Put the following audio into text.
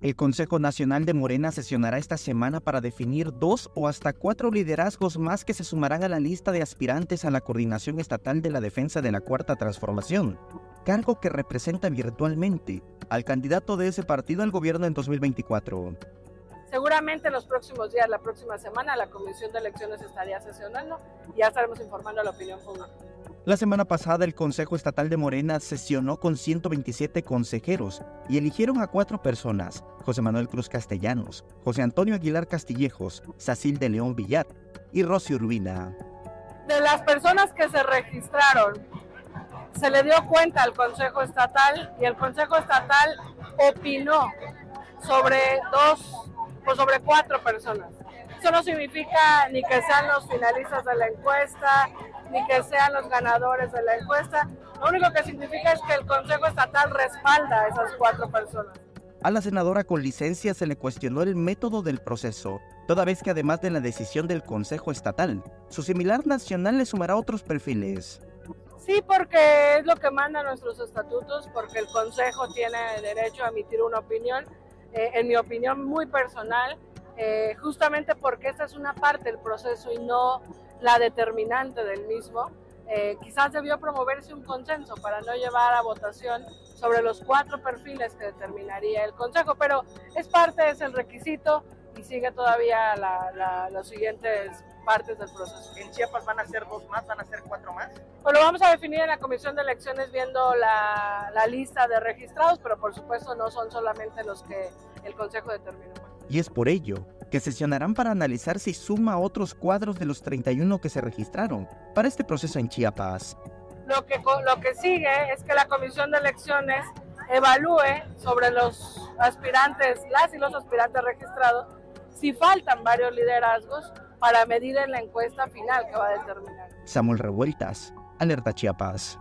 El Consejo Nacional de Morena sesionará esta semana para definir dos o hasta cuatro liderazgos más que se sumarán a la lista de aspirantes a la Coordinación Estatal de la Defensa de la Cuarta Transformación, cargo que representa virtualmente al candidato de ese partido al gobierno en 2024. Seguramente en los próximos días, la próxima semana, la Comisión de Elecciones estaría sesionando y ya estaremos informando a la opinión pública. La semana pasada el Consejo Estatal de Morena sesionó con 127 consejeros y eligieron a cuatro personas, José Manuel Cruz Castellanos, José Antonio Aguilar Castillejos, Sacil de León Villar y Rosy Urbina. De las personas que se registraron, se le dio cuenta al Consejo Estatal y el Consejo Estatal opinó sobre dos pues sobre cuatro personas. Eso no significa ni que sean los finalistas de la encuesta, ni que sean los ganadores de la encuesta. Lo único que significa es que el Consejo Estatal respalda a esas cuatro personas. A la senadora con licencia se le cuestionó el método del proceso, toda vez que además de la decisión del Consejo Estatal, su similar nacional le sumará otros perfiles. Sí, porque es lo que mandan nuestros estatutos, porque el Consejo tiene derecho a emitir una opinión eh, en mi opinión muy personal, eh, justamente porque esta es una parte del proceso y no la determinante del mismo. Eh, quizás debió promoverse un consenso para no llevar a votación sobre los cuatro perfiles que determinaría el Consejo, pero es parte, es el requisito y sigue todavía la, los siguientes partes del proceso. ¿En Chiapas van a ser dos más, van a ser cuatro más? Pues lo vamos a definir en la comisión de elecciones viendo la, la lista de registrados, pero por supuesto no son solamente los que el Consejo determinó. Y es por ello que sesionarán para analizar si suma otros cuadros de los 31 que se registraron para este proceso en Chiapas. Lo que, lo que sigue es que la comisión de elecciones evalúe sobre los aspirantes, las y los aspirantes registrados, si faltan varios liderazgos para medir en la encuesta final que va a determinar. Samuel Revueltas, Alerta Chiapas.